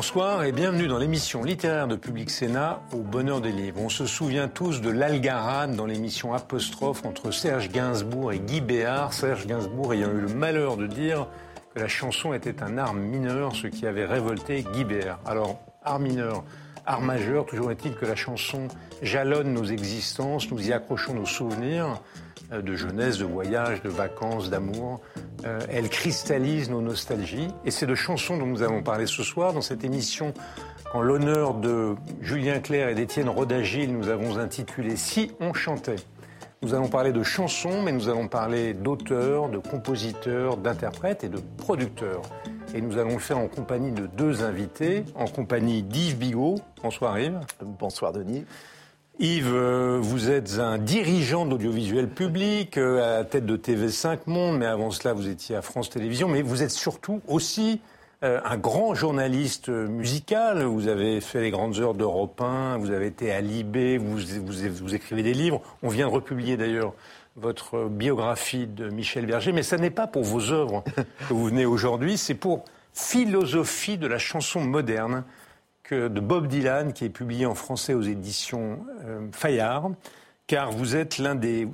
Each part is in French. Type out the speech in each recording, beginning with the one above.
Bonsoir et bienvenue dans l'émission littéraire de Public Sénat au bonheur des livres. On se souvient tous de l'algarade dans l'émission Apostrophe entre Serge Gainsbourg et Guy Béard. Serge Gainsbourg ayant eu le malheur de dire que la chanson était un art mineur, ce qui avait révolté Guy Béard. Alors, art mineur, art majeur, toujours est-il que la chanson jalonne nos existences, nous y accrochons nos souvenirs. Euh, de jeunesse, de voyage, de vacances, d'amour. Euh, elle cristallise nos nostalgies. Et c'est de chansons dont nous avons parlé ce soir dans cette émission en l'honneur de Julien Clerc et d'Étienne Rodagil, nous avons intitulé Si on chantait. Nous allons parler de chansons, mais nous allons parler d'auteurs, de compositeurs, d'interprètes et de producteurs. Et nous allons le faire en compagnie de deux invités, en compagnie d'Yves Bigot. Bonsoir Yves. Bonsoir Denis. Yves, euh, vous êtes un dirigeant de l'audiovisuel public, euh, à la tête de TV5 Monde, mais avant cela, vous étiez à France Télévisions. Mais vous êtes surtout aussi euh, un grand journaliste musical. Vous avez fait les grandes heures d'Europe 1, vous avez été à Libé, vous, vous, écrivez des livres. On vient de republier d'ailleurs votre biographie de Michel Berger, mais ce n'est pas pour vos œuvres que vous venez aujourd'hui, c'est pour philosophie de la chanson moderne de Bob Dylan, qui est publié en français aux éditions euh, Fayard, car vous êtes l'un des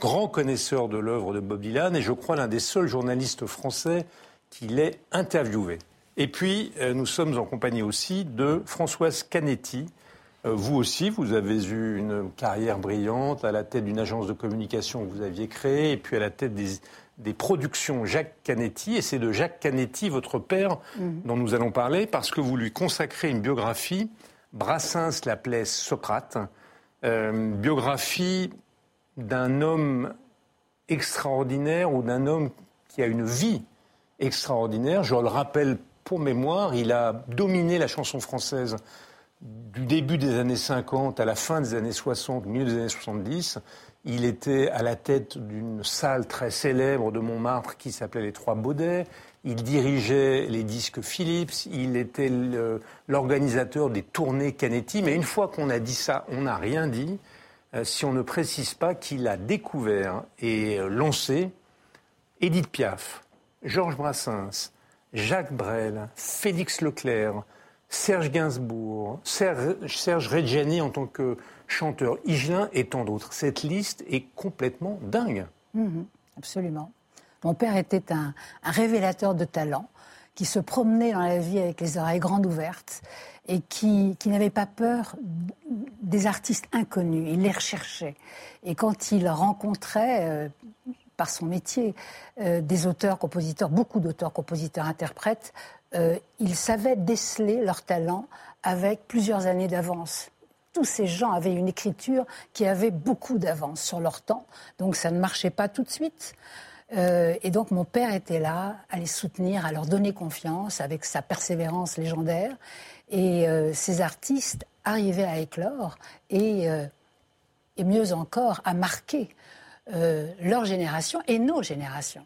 grands connaisseurs de l'œuvre de Bob Dylan et je crois l'un des seuls journalistes français qui l'ait interviewé. Et puis, euh, nous sommes en compagnie aussi de Françoise Canetti. Euh, vous aussi, vous avez eu une carrière brillante à la tête d'une agence de communication que vous aviez créée et puis à la tête des des productions Jacques Canetti, et c'est de Jacques Canetti, votre père, mhm. dont nous allons parler, parce que vous lui consacrez une biographie. Brassens l'appelait Socrate, euh, biographie d'un homme extraordinaire ou d'un homme qui a une vie extraordinaire. Je le rappelle pour mémoire, il a dominé la chanson française du début des années 50 à la fin des années 60, milieu des années 70. Il était à la tête d'une salle très célèbre de Montmartre qui s'appelait les Trois Baudets. Il dirigeait les disques Philips. Il était l'organisateur des tournées Canetti. Mais une fois qu'on a dit ça, on n'a rien dit euh, si on ne précise pas qu'il a découvert et euh, lancé Édith Piaf, Georges Brassens, Jacques Brel, Félix Leclerc, Serge Gainsbourg, Serge, Reggiani en tant que chanteur, Higelin et tant d'autres. Cette liste est complètement dingue. Mhm, absolument. Mon père était un, révélateur de talent qui se promenait dans la vie avec les oreilles grandes ouvertes et qui, n'avait pas peur des artistes inconnus. Il les recherchait. Et quand il rencontrait, euh, par son métier, euh, des auteurs, compositeurs, beaucoup d'auteurs, compositeurs, interprètes, euh, il savait déceler leur talent avec plusieurs années d'avance tous ces gens avaient une écriture qui avait beaucoup d'avance sur leur temps, donc ça ne marchait pas tout de suite. Euh, et donc mon père était là à les soutenir, à leur donner confiance avec sa persévérance légendaire. Et ces artistes arrivaient à éclore et, et mieux encore à marquer leur génération et nos générations.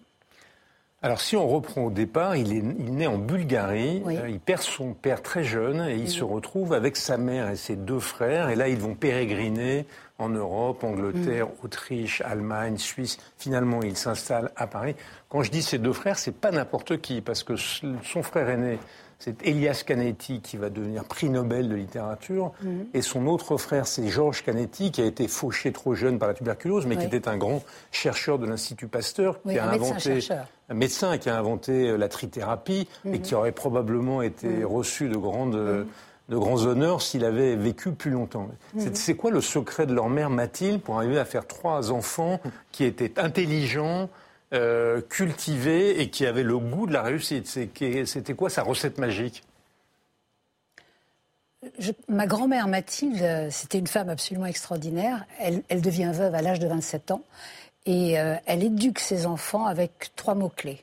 Alors si on reprend au départ, il, est, naît en Bulgarie, euh, il perd son père très jeune et il se retrouve avec sa mère et ses deux frères. Et là, ils vont pérégriner en Europe, Angleterre, mm. Autriche, Allemagne, Suisse. Finalement, il s'installe à Paris. Quand je dis ses deux frères, c'est pas n'importe qui, parce que son frère aîné c'est Elias Canetti qui va devenir prix Nobel de littérature. Mhm. Et son autre frère, c'est Georges Canetti, qui a été fauché trop jeune par la tuberculose, mais qui était un grand chercheur de l'Institut Pasteur, qui a inventé un médecin qui a inventé euh, la trithérapie et mhm. qui aurait probablement été mhm. reçu de grandes de grands honneurs s'il avait vécu plus longtemps. C'est quoi le secret de leur mère Mathilde pour arriver à faire trois enfants qui étaient intelligents, euh, cultivé et qui avait le goût de la réussite. C'était quoi sa recette magique? Ma grand-mère Mathilde, c'était une femme absolument extraordinaire. Elle, devient veuve à l'âge de 27 ans et euh, elle éduque ses enfants avec trois mots-clés.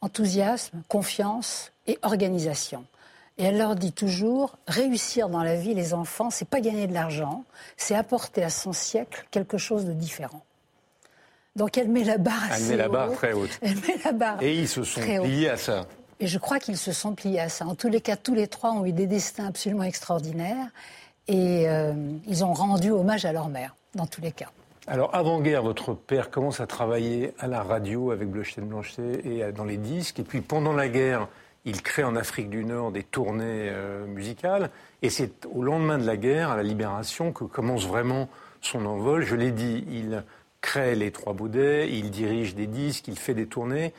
Enthousiasme, confiance et organisation. Et elle leur dit toujours, réussir dans la vie, les enfants, c'est pas gagner de l'argent, c'est apporter à son siècle quelque chose de différent. Donc elle met la barre assez Elle met la barre très haute. Elle met la barre Et ils se sont pliés à ça. Et je crois qu'ils se sont pliés à ça. En tous les cas, tous les trois ont eu des destins absolument extraordinaires. Et euh, ils ont rendu hommage à leur mère, dans tous les cas. Alors, avant-guerre, votre père commence à travailler à la radio avec Bleustein Blanchet et dans les disques. Et puis, pendant la guerre, il crée en Afrique du Nord des tournées euh, musicales. Et c'est au lendemain de la guerre, à la libération, que commence vraiment son envol. Je l'ai dit, il crée les Trois Baudets, il dirige des disques, il fait des tournées.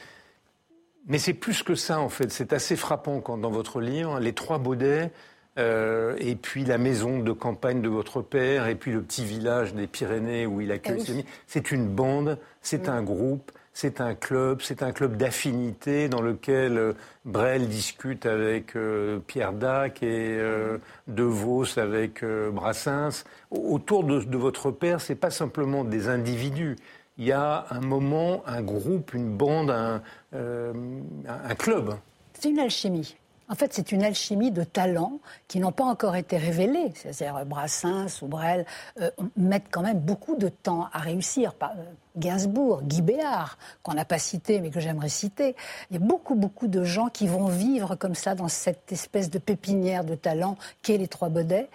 Mais c'est plus que ça, en fait. C'est assez frappant quand, dans votre livre, les Trois Baudets, euh, et puis la maison de campagne de votre père, et puis le petit village des Pyrénées où il accueille ah ses amis. C'est une bande, c'est un groupe, c'est un club, c'est un club d'affinité dans lequel euh, Brel discute avec euh, Pierre Dac et euh, De Vos avec Brassens. Autour de, votre père, c'est pas simplement des individus. Il y a un moment, un groupe, une bande, un club. C'est une alchimie. En fait, c'est une alchimie de talents qui n'ont pas encore été révélés. C'est-à-dire Brassens ou Brel mettent quand même beaucoup de temps à réussir. Gainsbourg, Guy Béard, qu'on n'a pas cité mais que j'aimerais citer. Il y a beaucoup, beaucoup de gens qui vont vivre comme ça dans cette espèce de pépinière de talents qu'est les Trois Baudets.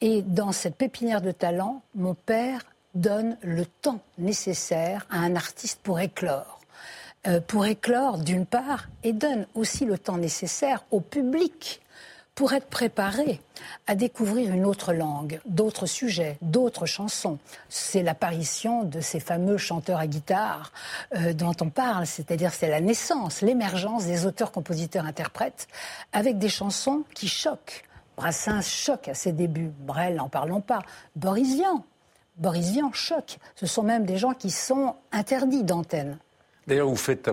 Et dans cette pépinière de talents, mon père donne le temps nécessaire à un artiste pour éclore. Euh, pour éclore d'une part et donne aussi le temps nécessaire au public pour être préparé à découvrir une autre langue, d'autres sujets, d'autres chansons. C'est l'apparition de ces fameux chanteurs à guitare euh, dont on parle, c'est-à-dire c'est la naissance, l'émergence des auteurs-compositeurs-interprètes avec des chansons qui choquent. Brassens choque à ses débuts, Brel n'en parlons pas, Boris Vian. Boris Vian choque. Ce sont même des gens qui sont interdits d'antenne. D'ailleurs, vous faites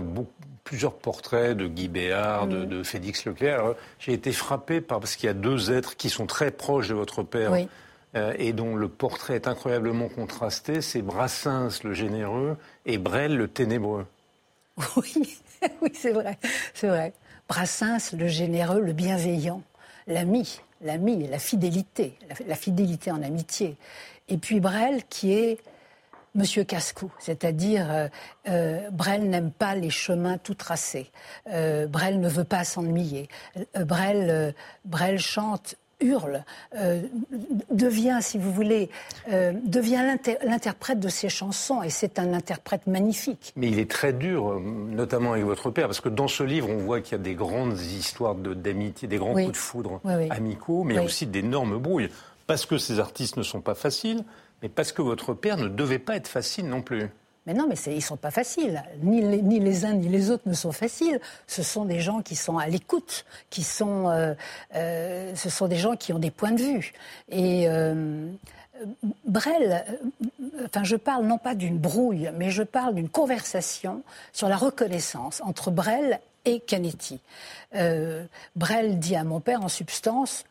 plusieurs portraits de Guy Béard, de, Félix Leclerc. J'ai été frappé par, parce qu'il y a deux êtres qui sont très proches de votre père. Euh, et dont le portrait est incroyablement contrasté, c'est Brassens le généreux et Brel le ténébreux. Oui, oui, c'est vrai, c'est vrai. Brassens le généreux, le bienveillant, l'ami, l'ami, la fidélité, la, fidélité en amitié. Et puis Brel qui est Monsieur Cascou, c'est-à-dire euh, euh, Brel n'aime pas les chemins tout tracés. Euh, Brel ne veut pas s'ennuyer. Brel, Brel chante hurle, devient, si vous voulez, devient l'interprète de ses chansons, et c'est un interprète magnifique. Mais il est très dur, notamment avec votre père, parce que dans ce livre, on voit qu'il y a des grandes histoires d'amitié, des grands coups de foudre amicaux, mais aussi d'énormes brouilles, parce que ces artistes ne sont pas faciles, mais parce que votre père ne devait pas être facile non plus. Mais non, mais ils ne sont pas faciles. Ni les, uns ni les autres ne sont faciles. Ce sont des gens qui sont à l'écoute, qui sont, euh, euh, ce sont des gens qui ont des points de vue. Et euh, Brel, enfin, je parle non pas d'une brouille, mais je parle d'une conversation sur la reconnaissance entre Brel et Canetti. Brel dit à mon père, en substance,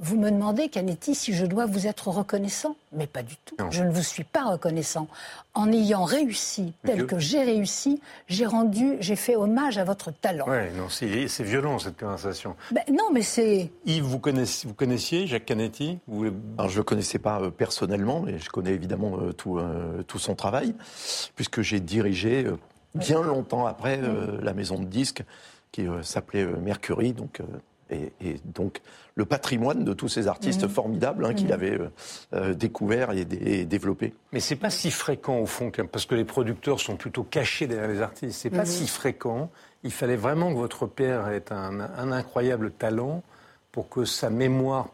vous me demandez, Canetti, si je dois vous être reconnaissant Mais pas du tout. Je ne vous suis pas reconnaissant. En ayant réussi tel que j'ai réussi, j'ai rendu, j'ai fait hommage à votre talent. Oui, non, c'est violent cette conversation. Ben, non, mais c'est. Yves, vous connaissiez, vous connaissiez Jacques Canetti? Vous... Alors, je ne le connaissais pas euh, personnellement, mais je connais évidemment euh, tout, euh, tout son travail, puisque j'ai dirigé bien longtemps après la maison de disques qui s'appelait Mercury, donc et, donc le patrimoine de tous ces artistes mmh. formidables hein, qu'il mmh. avait euh, euh, découverts et, développés. Mais c'est pas si fréquent au fond, parce que les producteurs sont plutôt cachés derrière les artistes. C'est pas mmh. si fréquent. Il fallait vraiment que votre père ait un, incroyable talent pour que sa mémoire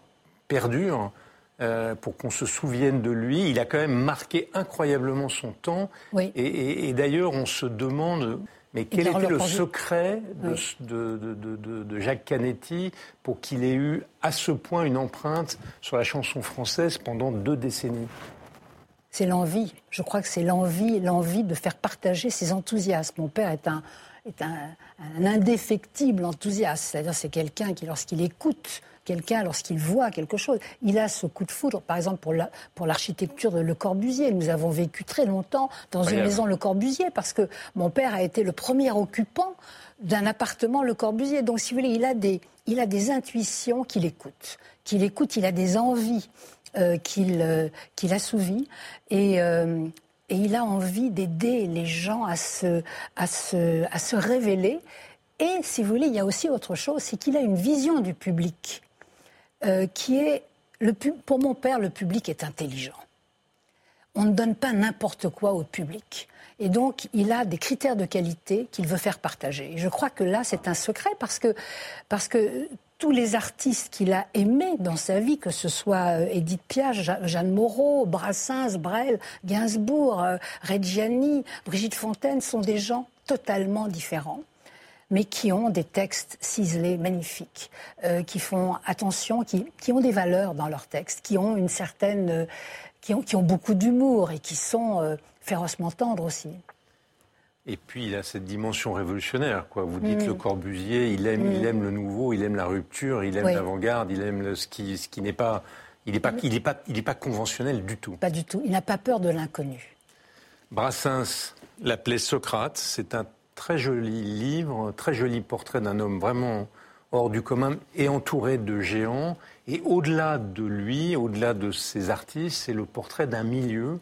perdure. Euh, pour qu'on se souvienne de lui. Il a quand même marqué incroyablement son temps. et d'ailleurs, on se demande mais quel était le secret de, Jacques Canetti pour qu'il ait eu à ce point une empreinte sur la chanson française pendant deux décennies? C'est l'envie. Je crois que c'est l'envie, l'envie de faire partager ses enthousiasmes. Mon père est un, est un, un indéfectible enthousiaste. C'est-à-dire c'est quelqu'un qui, lorsqu'il écoute quelqu'un lorsqu'il voit quelque chose. Il a ce coup de foudre, par exemple pour l'architecture de Le Corbusier. Nous avons vécu très longtemps dans une maison Le Corbusier parce que mon père a été le premier occupant d'un appartement Le Corbusier. Donc, si vous voulez, il a des, il a des intuitions qu'il écoute, qu'il écoute, il a des envies euh, qu'il euh, qu'il assouvit et euh, et il a envie d'aider les gens à se, à, se, à se révéler. Et si vous voulez, il y a aussi autre chose, c'est qu'il a une vision du public euh, qui est, pour mon père, le public est intelligent. on ne donne pas n'importe quoi au public. Et donc, il a des critères de qualité qu'il veut faire partager. Et je crois que là, c'est un secret parce que, parce que tous les artistes qu'il a aimés dans sa vie, que ce soit euh, Edith Piaf, Jeanne Moreau, Brassens, Brel, Gainsbourg, euh, Reggiani, Brigitte Fontaine, sont des gens totalement différents mais qui ont des textes ciselés magnifiques, euh, qui font attention, qui, qui, ont des valeurs dans leurs textes, qui ont une certaine, qui, ont, qui ont beaucoup d'humour et qui sont férocement tendres aussi. Et puis il a cette dimension révolutionnaire, quoi. Vous dites mm. le Corbusier, il aime, il mm. aime le nouveau, il aime la rupture, il aime l'avant-garde, il aime le, ce qui, ce qui n'est pas, il n'est pas, il est pas, il est pas conventionnel du tout. Pas du tout. Il n'a pas peur de l'inconnu. Brassens l'appelait Socrate. C'est un très joli livre, très joli portrait d'un homme vraiment hors du commun et entouré de géants. Et au-delà de lui, au-delà de ses artistes, c'est le portrait d'un milieu,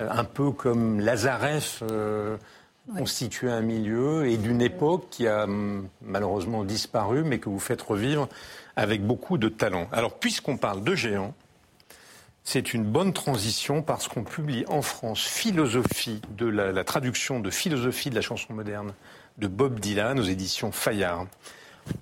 euh, un peu comme Lazareth. Euh, constituer un milieu et d'une époque qui a hum, malheureusement disparu, mais que vous faites revivre avec beaucoup de talent. Alors, puisqu'on parle de géants, c'est une bonne transition parce qu'on publie en France Philosophie de la, traduction de Philosophie de la chanson moderne de Bob Dylan aux éditions Fayard.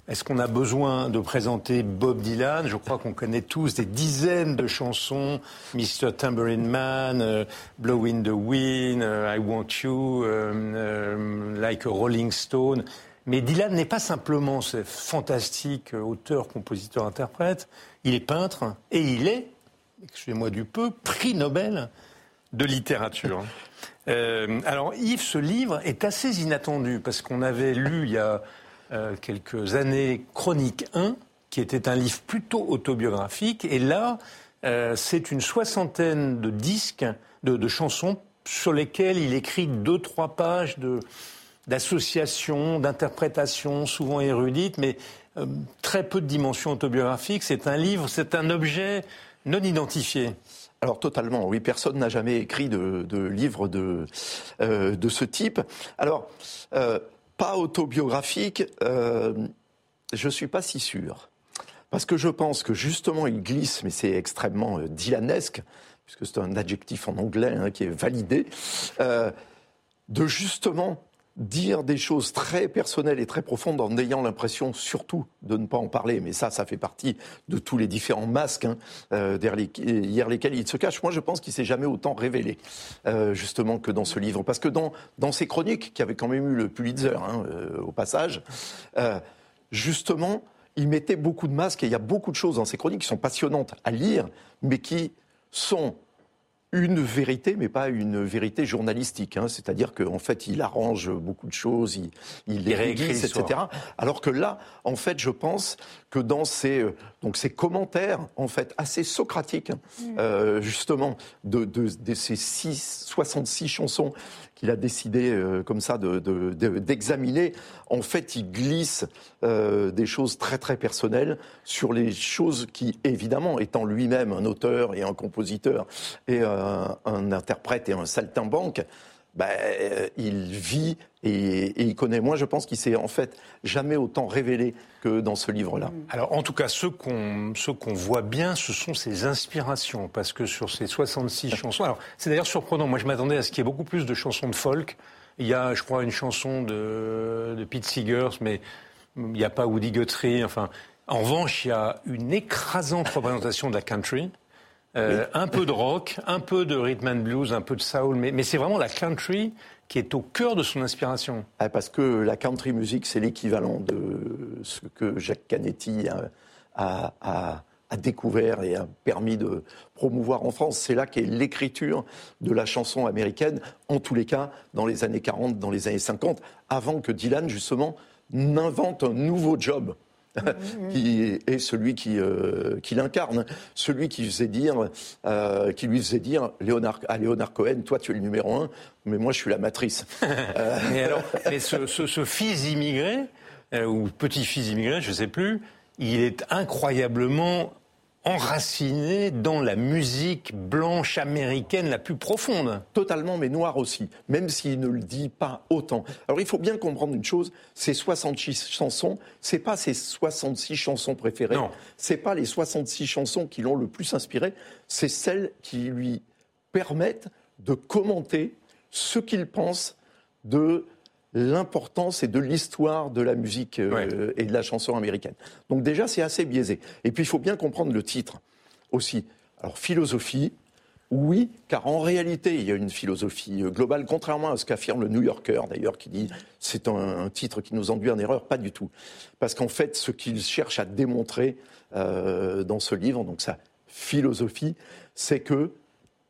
Est-ce qu'on a besoin de présenter Bob Dylan? Je crois qu'on connaît tous des dizaines de chansons, Mr. Tambourine Man, euh, Blow in the Wind, euh, I Want You, euh, Like a Rolling Stone. Mais Dylan n'est pas simplement ce fantastique auteur, compositeur, interprète. Il est peintre et il est, excusez-moi du peu, prix Nobel de littérature. alors Yves, ce livre est assez inattendu parce qu'on avait lu il y a euh, quelques années Chronique 1, qui était un livre plutôt autobiographique. Et là, euh, c'est une soixantaine de disques, de, chansons sur lesquelles il écrit deux, trois pages de, d'associations, d'interprétations, souvent érudites, mais euh, très peu de dimension autobiographique. C'est un livre, c'est un objet non identifié. Alors totalement, oui, personne n'a jamais écrit de, livre de, de ce type. Alors, pas autobiographique, euh, je ne suis pas si sûr. Parce que je pense que justement, il glisse, mais c'est extrêmement euh, dylanesque, puisque c'est un adjectif en anglais hein, qui est validé, euh, de justement dire des choses très personnelles et très profondes en ayant l'impression surtout de ne pas en parler. Mais ça, ça fait partie de tous les différents masques hein, euh, derrière, lesquels il se cache. Moi, je pense qu'il s'est jamais autant révélé, euh, justement, que dans ce livre. Parce que dans, dans ses chroniques, qui avaient quand même eu le Pulitzer hein, euh, au passage, justement, il mettait beaucoup de masques et il y a beaucoup de choses dans ses chroniques qui sont passionnantes à lire, mais qui sont une vérité, mais pas une vérité journalistique. Hein. C'est-à-dire qu'en fait, il arrange beaucoup de choses, il, il les réécrit, etc. Alors que là, en fait, je pense que dans ces, euh, donc ces commentaires, en fait, assez socratiques, hein, mm. euh, justement, de, de, de, ces 66 chansons qu'il a décidé euh, comme ça d'examiner, de, en fait, il glisse euh, des choses très très personnelles sur les choses qui, évidemment, étant lui-même un auteur et un compositeur et un interprète et un saltimbanque, ben, euh, il vit et, il connaît. Moi, je pense qu'il s'est en fait jamais autant révélé que dans ce livre-là. Mm. Alors, en tout cas, ce qu'on qu'on voit bien, ce sont ses inspirations, parce que sur ces 66 chansons, alors c'est d'ailleurs surprenant. Moi, je m'attendais à ce qu'il y ait beaucoup plus de chansons de folk. Il y a, je crois, une chanson de, de Pete Seegers, mais il n'y a pas Woody Guthrie. Enfin, en revanche, il y a une écrasante représentation de la country. Euh, un peu de rock, un peu de rhythm and blues, un peu de soul, mais, c'est vraiment la country qui est au cœur de son inspiration. Ah, parce que la country music, c'est l'équivalent de ce que Jacques Canetti a, découvert et a permis de promouvoir en France. C'est là qu'est l'écriture de la chanson américaine, en tous les cas dans les années 40, dans les années 50, avant que Dylan, justement, n'invente un nouveau job. qui est celui qui, euh, qui l'incarne, celui qui faisait dire, euh, qui lui faisait dire Léonard, à Léonard Cohen, toi tu es le numéro un, mais moi je suis la matrice. mais alors, ce, ce, fils immigré euh, ou petit-fils immigré, je ne sais plus, il est incroyablement enraciné dans la musique blanche américaine la plus profonde. Totalement, mais noire aussi, même s'il ne le dit pas autant. Alors il faut bien comprendre une chose, ces 66 chansons, c'est pas ses 66 chansons préférées, c'est pas les 66 chansons qui l'ont le plus inspiré, c'est celles qui lui permettent de commenter ce qu'il pense de l'importance et de l'histoire de la musique euh, et de la chanson américaine. Donc déjà, c'est assez biaisé. Et puis, il faut bien comprendre le titre aussi. Alors, philosophie, oui, car en réalité, il y a une philosophie euh, globale, contrairement à ce qu'affirme le New Yorker, d'ailleurs, qui dit c'est un, titre qui nous enduit en erreur, pas du tout. Parce qu'en fait, ce qu'il cherche à démontrer euh, dans ce livre, donc sa philosophie, c'est que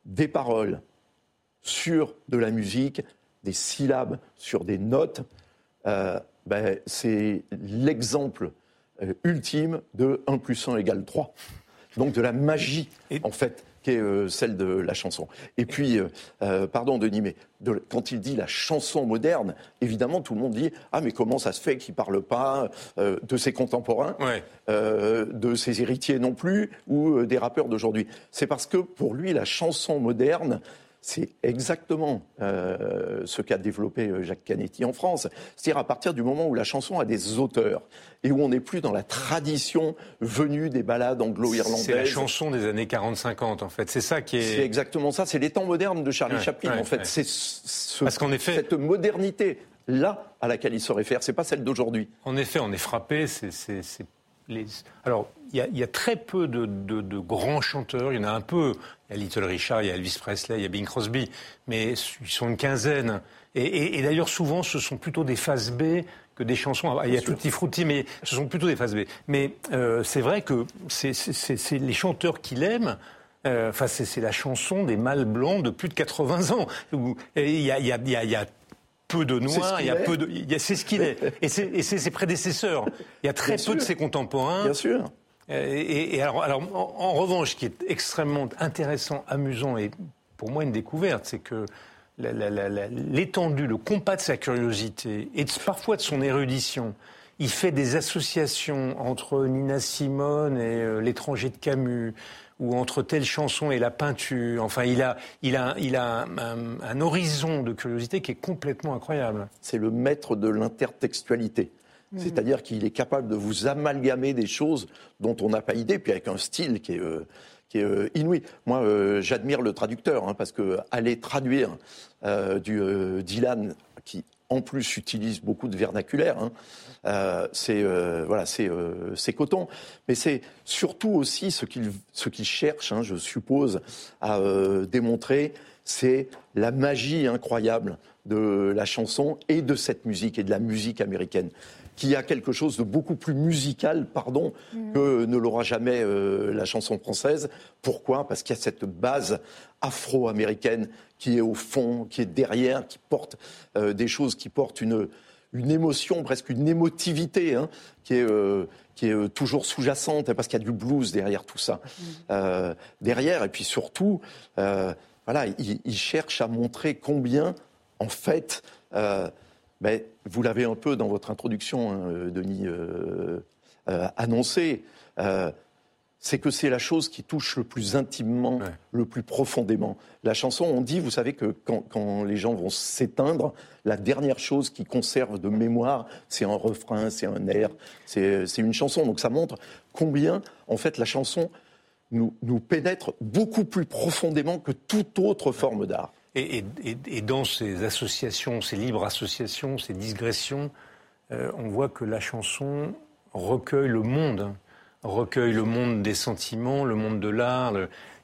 des paroles sur de la musique, des syllabes sur des notes, euh, ben, c'est l'exemple euh, ultime de 1 plus 1 égale 3. Donc de la magie, en fait, qui est euh, celle de la chanson. Et puis, pardon Denis, mais quand il dit la chanson moderne, évidemment tout le monde dit ah mais comment ça se fait qu'il parle pas de ses contemporains, de ses héritiers non plus ou des rappeurs d'aujourd'hui? C'est parce que pour lui la chanson moderne, c'est exactement euh, ce qu'a développé euh, Jacques Canetti en France. C'est-à-dire à partir du moment où la chanson a des auteurs et où on n'est plus dans la tradition venue des ballades anglo-irlandaises. C'est la chanson des années 40-50 en fait. C'est ça qui est. C'est exactement ça. C'est les temps modernes de Charlie Chaplin en fait. C'est ce, Parce qu'en effet, cette modernité là à laquelle il se réfère. C'est pas celle d'aujourd'hui. En effet, on est frappé. C'est les... Alors, il y, a très peu de, grands chanteurs. Il y en a un peu. Il y a Little Richard, il y a Elvis Presley, il y a Bing Crosby. Mais ils sont une quinzaine. Et, d'ailleurs, souvent, ce sont plutôt des phases B que des chansons. Il y a Tutti Frutti, mais ce sont plutôt des phases B. Mais euh, c'est vrai que c'est les chanteurs qu'il aime. Euh, enfin, c'est la chanson des mâles blancs de plus de 80 ans. Il y a, il y a, y a peu de noirs, il y a peu de, c'est ce qu'il est. Et c'est ses prédécesseurs. Il y a très peu de ses contemporains. Bien sûr. Et, alors, en, revanche, ce qui est extrêmement intéressant, amusant et pour moi une découverte, c'est que l'étendue, le compas de sa curiosité et parfois de son érudition, il fait des associations entre Nina Simone et euh, l'étranger de Camus, ou entre telle chanson et la peinture. Enfin, il a, il a un, horizon de curiosité qui est complètement incroyable. C'est le maître de l'intertextualité. Mhm. C'est-à-dire qu'il est capable de vous amalgamer des choses dont on n'a pas idée, puis avec un style qui est, euh, euh, inouï. Moi, euh, j'admire le traducteur, hein, parce que aller traduire du Dylan, qui en plus utilise beaucoup de vernaculaire, hein, c'est voilà, c'est coton. Mais c'est surtout aussi ce qu'il ce qu'il cherche, hein, je suppose, à démontrer, c'est la magie incroyable de la chanson et de cette musique et de la musique américaine qui a quelque chose de beaucoup plus musical, pardon, mm. que ne l'aura jamais euh, la chanson française. Pourquoi? Parce qu'il y a cette base afro-américaine qui est au fond, qui est derrière, qui porte euh, des choses, qui portent une, une émotion, presque une émotivité, hein, qui est, euh, qui est toujours sous-jacente, parce qu'il y a du blues derrière tout ça. Mm. derrière, et puis surtout, voilà, il, il, cherche à montrer combien, en fait, mais vous l'avez un peu dans votre introduction, hein, euh, Denis, euh, euh, annoncé. c'est que c'est la chose qui touche le plus intimement, le plus profondément. La chanson, on dit, vous savez que quand, les gens vont s'éteindre, la dernière chose qui conserve de mémoire, c'est un refrain, c'est un air, c'est une chanson. Donc ça montre combien, en fait, la chanson nous, nous pénètre beaucoup plus profondément que toute autre forme d'art. Et, dans ces associations, ces libres associations, ces digressions, euh, on voit que la chanson recueille le monde, recueille le monde des sentiments, le monde de l'art.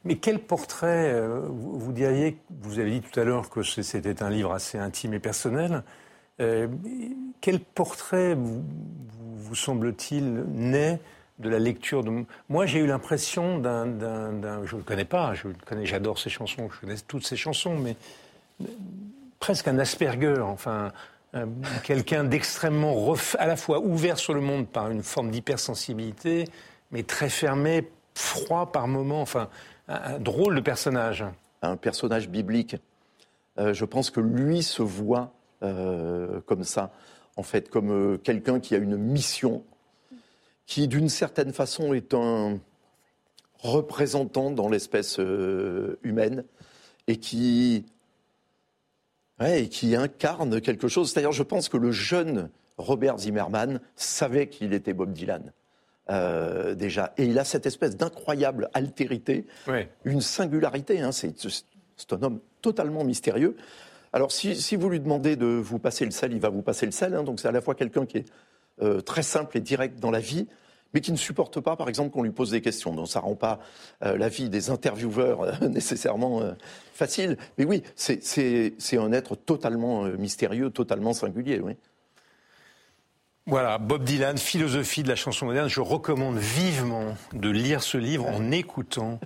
Mais quel portrait, euh, vous, diriez, vous avez dit tout à l'heure que c'était un livre assez intime et personnel, euh, quel portrait vous, vous semble-t-il naît de la lecture de. Moi, j'ai eu l'impression d'un, Je ne le connais pas, j'adore ses chansons, je connais toutes ses chansons, mais presque un Asperger, enfin, quelqu'un d'extrêmement à la fois ouvert sur le monde par une forme d'hypersensibilité, mais très fermé, froid par moments, enfin, un, drôle de personnage. Un personnage biblique. Euh, je pense que lui se voit euh, comme ça, en fait, comme euh, quelqu'un qui a une mission qui d'une certaine façon est un représentant dans l'espèce euh, humaine et qui, et qui incarne quelque chose. C'est-à-dire, je pense que le jeune Robert Zimmerman savait qu'il était Bob Dylan. Euh, déjà. Et il a cette espèce d'incroyable altérité, une singularité. Hein, C'est un homme totalement mystérieux. Alors, si, vous lui demandez de vous passer le sel, il va vous passer le sel. Hein. donc, c'est à la fois quelqu'un qui est euh, très simple et direct dans la vie, mais qui ne supporte pas, par exemple, qu'on lui pose des questions. Donc, ça rend pas euh, la vie des intervieweurs euh, nécessairement facile. Mais oui, c'est un être totalement mystérieux, totalement singulier. Oui. Voilà, Bob Dylan, philosophie de la chanson moderne. Je recommande vivement de lire ce livre en écoutant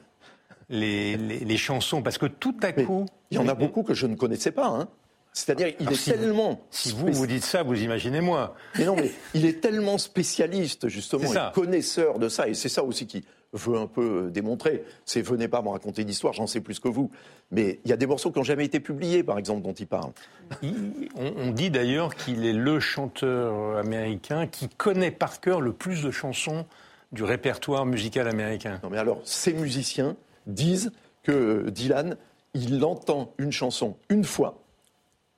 les, chansons, parce que tout à coup... Il y en a beaucoup que je ne connaissais pas. Hein. C'est-à-dire, il est tellement. Si vous vous dites ça, vous imaginez moi. Mais non, mais il est tellement spécialiste, justement, et connaisseur de ça, et c'est ça aussi qui veut un peu euh, démontrer. C'est venez pas me raconter d'histoire, j'en sais plus que vous. Mais il y a des morceaux qui n'ont jamais été publiés, par exemple, dont il parle. on, dit d'ailleurs qu'il est le chanteur américain qui connaît par cœur le plus de chansons du répertoire musical américain. Non, mais alors, ces musiciens disent que euh, Dylan, il entend une chanson une fois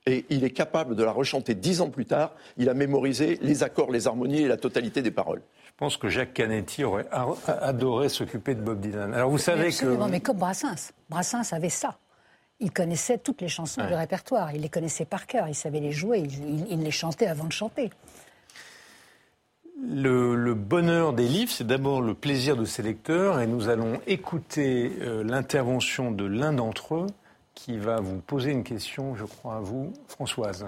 et il est capable de la rechanter dix ans plus tard. Il a mémorisé les accords, les harmonies et la totalité des paroles. Je pense que Jacques Canetti aurait adoré s'occuper de Bob Dylan. Alors vous savez que... mais comme Brassens. Brassens avait ça. Il connaissait toutes les chansons du répertoire. Il les connaissait par cœur. Il savait les jouer. Il, les chantait avant de chanter. Le, bonheur des livres, c'est d'abord le plaisir de ses lecteurs, et nous allons écouter euh, l'intervention de l'un d'entre eux, qui va vous poser une question, je crois, à vous, Françoise.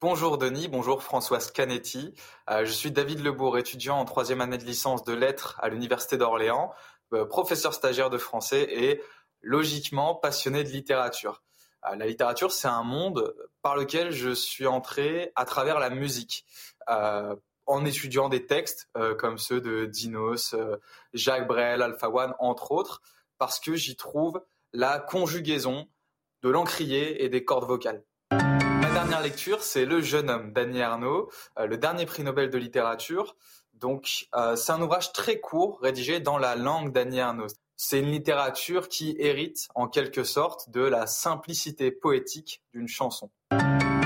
Bonjour Denis, bonjour Françoise Canetti. Euh, je suis David Lebourg, étudiant en troisième année de licence de lettres à l'Université d'Orléans, euh, professeur stagiaire de français et logiquement passionné de littérature. Euh, la littérature, c'est un monde par lequel je suis entré à travers la musique. Euh, en étudiant des textes euh, comme ceux de Dinos, Jacques Brel, Alpha One, entre autres, parce que j'y trouve la conjugaison de l'encrier et des cordes vocales. Ma dernière lecture, c'est Le jeune homme d'Annie Arnaud, le dernier prix Nobel de littérature. Donc, c'est un ouvrage très court, rédigé dans la langue d'Annie Arnaud. C'est une littérature qui hérite en quelque sorte de la simplicité poétique d'une chanson.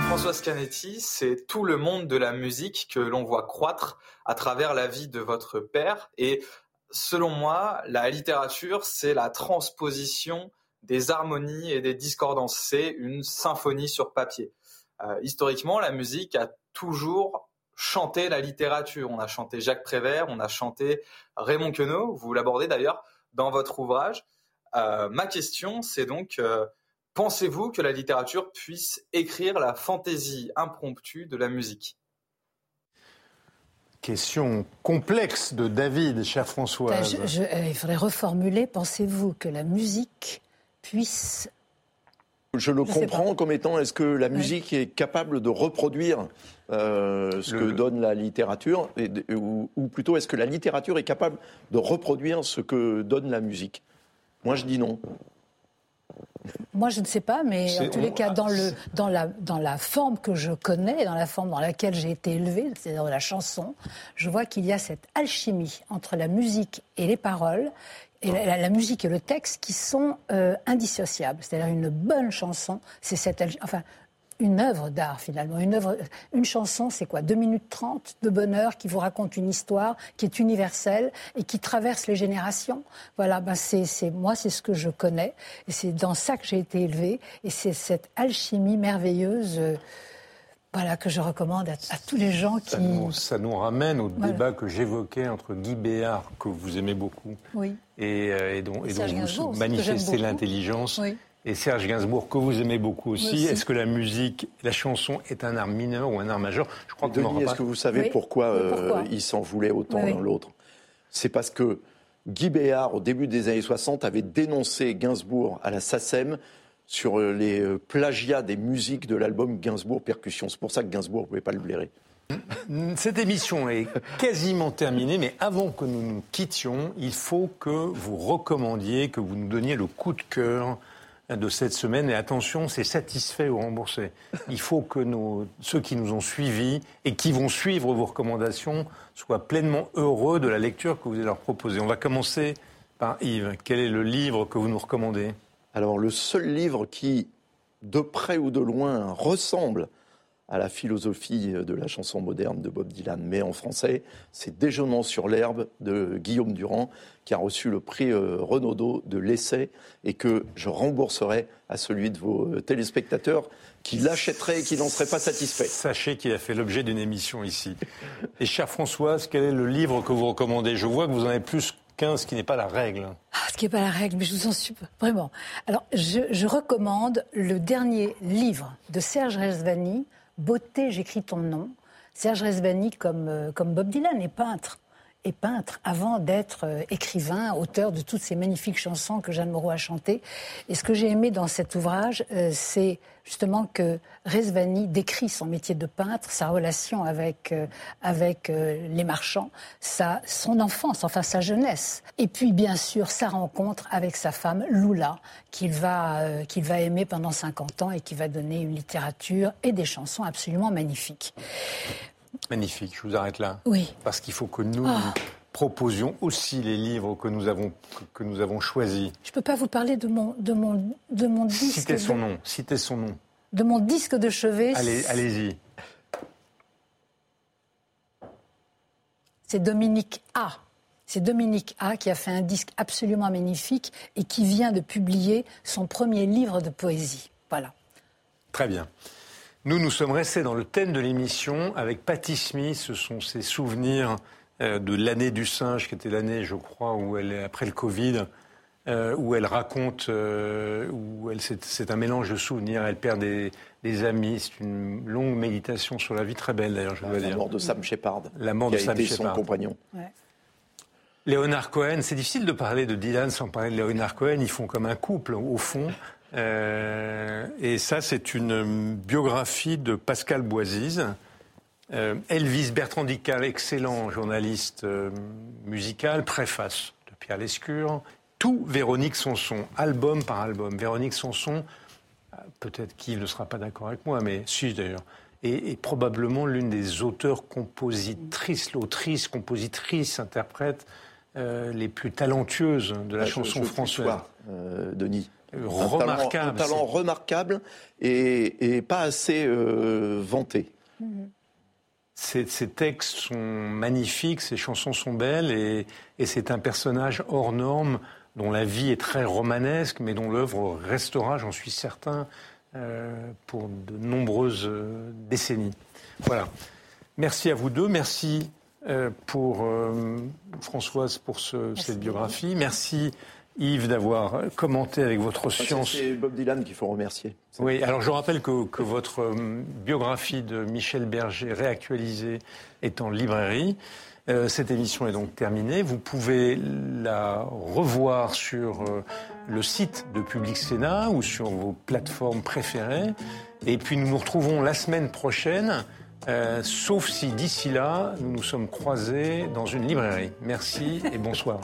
Françoise Canetti, c'est tout le monde de la musique que l'on voit croître à travers la vie de votre père. Et selon moi, la littérature, c'est la transposition des harmonies et des discordances. C'est une symphonie sur papier. Euh, historiquement, la musique a toujours chanté la littérature. On a chanté Jacques Prévert, on a chanté Raymond Queneau, vous l'abordez d'ailleurs dans votre ouvrage. Euh, ma question, c'est donc, euh, pensez-vous que la littérature puisse écrire la fantaisie impromptue de la musique? Question complexe de David, cher François. Ben, euh, il faudrait reformuler, pensez-vous que la musique puisse je le comprends comme étant est-ce que la musique est capable de reproduire euh, ce que donne la littérature, ou, plutôt est-ce que la littérature est capable de reproduire ce que donne la musique? Moi, je dis non. Moi, je ne sais pas, mais en tous les cas, dans, le, dans, la, dans la forme que je connais, dans la forme dans laquelle j'ai été élevée, c'est-à-dire la chanson, je vois qu'il y a cette alchimie entre la musique et les paroles et la, musique et le texte qui sont euh, indissociables. C'est-à-dire une bonne chanson, c'est cette, enfin, une œuvre d'art finalement. Une, œuvre, une chanson, c'est quoi? 2 minutes 30 de bonheur qui vous raconte une histoire qui est universelle et qui traverse les générations. Voilà, ben c'est, moi, c'est ce que je connais et c'est dans ça que j'ai été élevée et c'est cette alchimie merveilleuse. Euh, voilà, que je recommande à, tous les gens qui... Ça nous, ramène au débat que j'évoquais entre Guy Béard, que vous aimez beaucoup, oui. et, euh, et, dont, et dont vous manifestez l'intelligence, et Serge Gainsbourg, que vous aimez beaucoup aussi. Est-ce que la musique, la chanson est un art mineur ou un art majeur? Je crois que Denis, est-ce que vous savez pourquoi, euh, il s'en voulait autant l'un l'autre? C'est parce que Guy Béard, au début des années 60, avait dénoncé Gainsbourg à la SACEM sur euh, les euh, plagiats des musiques de l'album Gainsbourg Percussion. C'est pour ça que Gainsbourg ne pouvait pas le blairer. Cette émission est quasiment terminée, mais avant que nous nous quittions, il faut que vous recommandiez, que vous nous donniez le coup de cœur de cette semaine. Et attention, c'est satisfait ou remboursé. Il faut que nos, ceux qui nous ont suivis et qui vont suivre vos recommandations soient pleinement heureux de la lecture que vous allez leur proposer. On va commencer par Yves. Quel est le livre que vous nous recommandez? Alors le seul livre qui, de près ou de loin, ressemble à la philosophie de la chanson moderne de Bob Dylan, mais en français, c'est Déjeunons sur l'herbe de Guillaume Durand, qui a reçu le prix euh, Renaudot de l'essai et que je rembourserai à celui de vos euh, téléspectateurs qui l'achèteraient et qui n'en seraient pas satisfaits. Sachez qu'il a fait l'objet d'une émission ici. Et chère Françoise, quel est le livre que vous recommandez? Je vois que vous en avez plus ce qui n'est pas la règle. Ah, ce qui n'est pas la règle, mais je vous en supplie. Vraiment. Alors, je, recommande le dernier livre de Serge Resvani, Beauté, j'écris ton nom. Serge Resvani, comme, euh, comme Bob Dylan, est peintre et peintre avant d'être euh, écrivain, auteur de toutes ces magnifiques chansons que Jeanne Moreau a chantées. Et ce que j'ai aimé dans cet ouvrage, euh, c'est justement que Rezvani décrit son métier de peintre, sa relation avec, euh, avec les marchands, sa, son enfance, enfin sa jeunesse. Et puis, bien sûr, sa rencontre avec sa femme, Lula, qu'il va, qu'il va aimer pendant 50 ans et qui va donner une littérature et des chansons absolument magnifiques. Magnifique, je vous arrête là. Oui. Parce qu'il faut que nous ah. proposions aussi les livres que nous avons, que nous avons choisis. Je ne peux pas vous parler de mon, de mon, de mon disque. Citez son nom, citez son nom. De mon disque de chevet. Allez, allez-y. C'est Dominique A. C'est Dominique A qui a fait un disque absolument magnifique et qui vient de publier son premier livre de poésie. Voilà. Très bien. Nous, nous sommes restés dans le thème de l'émission avec Patty Smith. Ce sont ses souvenirs euh, de l'année du singe, qui était l'année, je crois, où elle est après le Covid, euh, où elle raconte, euh, où elle, c'est, un mélange de souvenirs. Elle perd des, amis. C'est une longue méditation sur la vie, très belle d'ailleurs, je dois dire. La mort de Sam Shepard. La mort de Sam Shepard. son compagnon. Léonard Cohen, c'est difficile de parler de Dylan sans parler de Léonard Cohen. Ils font comme un couple, au fond. Euh, et ça, c'est une biographie de Pascal Boisise. Euh, Elvis Bertrand Dical, excellent journaliste euh, musical, préface de Pierre Lescure. Tout Véronique Sanson, album par album. Véronique Sanson, peut-être qu'il ne sera pas d'accord avec moi, mais si d'ailleurs, est, probablement l'une des auteurs, compositrices, l'autrice, compositrice, interprète les plus talentueuses de la chanson française. Denis remarquable. Un talent, remarquable et, pas assez euh, vanté. Ces, textes sont magnifiques, ces chansons sont belles et, c'est un personnage hors norme dont la vie est très romanesque, mais dont l'œuvre restera, j'en suis certain, euh, pour de nombreuses euh, décennies. Voilà. Merci à vous deux. Merci pour Françoise pour cette biographie. Merci Yves, d'avoir commenté avec votre science. C'est Bob Dylan qu'il faut remercier. Oui, alors je rappelle que, votre euh, biographie de Michel Berger réactualisée est en librairie. Euh, cette émission est donc terminée. Vous pouvez la revoir sur euh, le site de Public Sénat ou sur vos plateformes préférées. Et puis nous nous retrouvons la semaine prochaine, sauf si d'ici là, nous nous sommes croisés dans une librairie. Merci et bonsoir.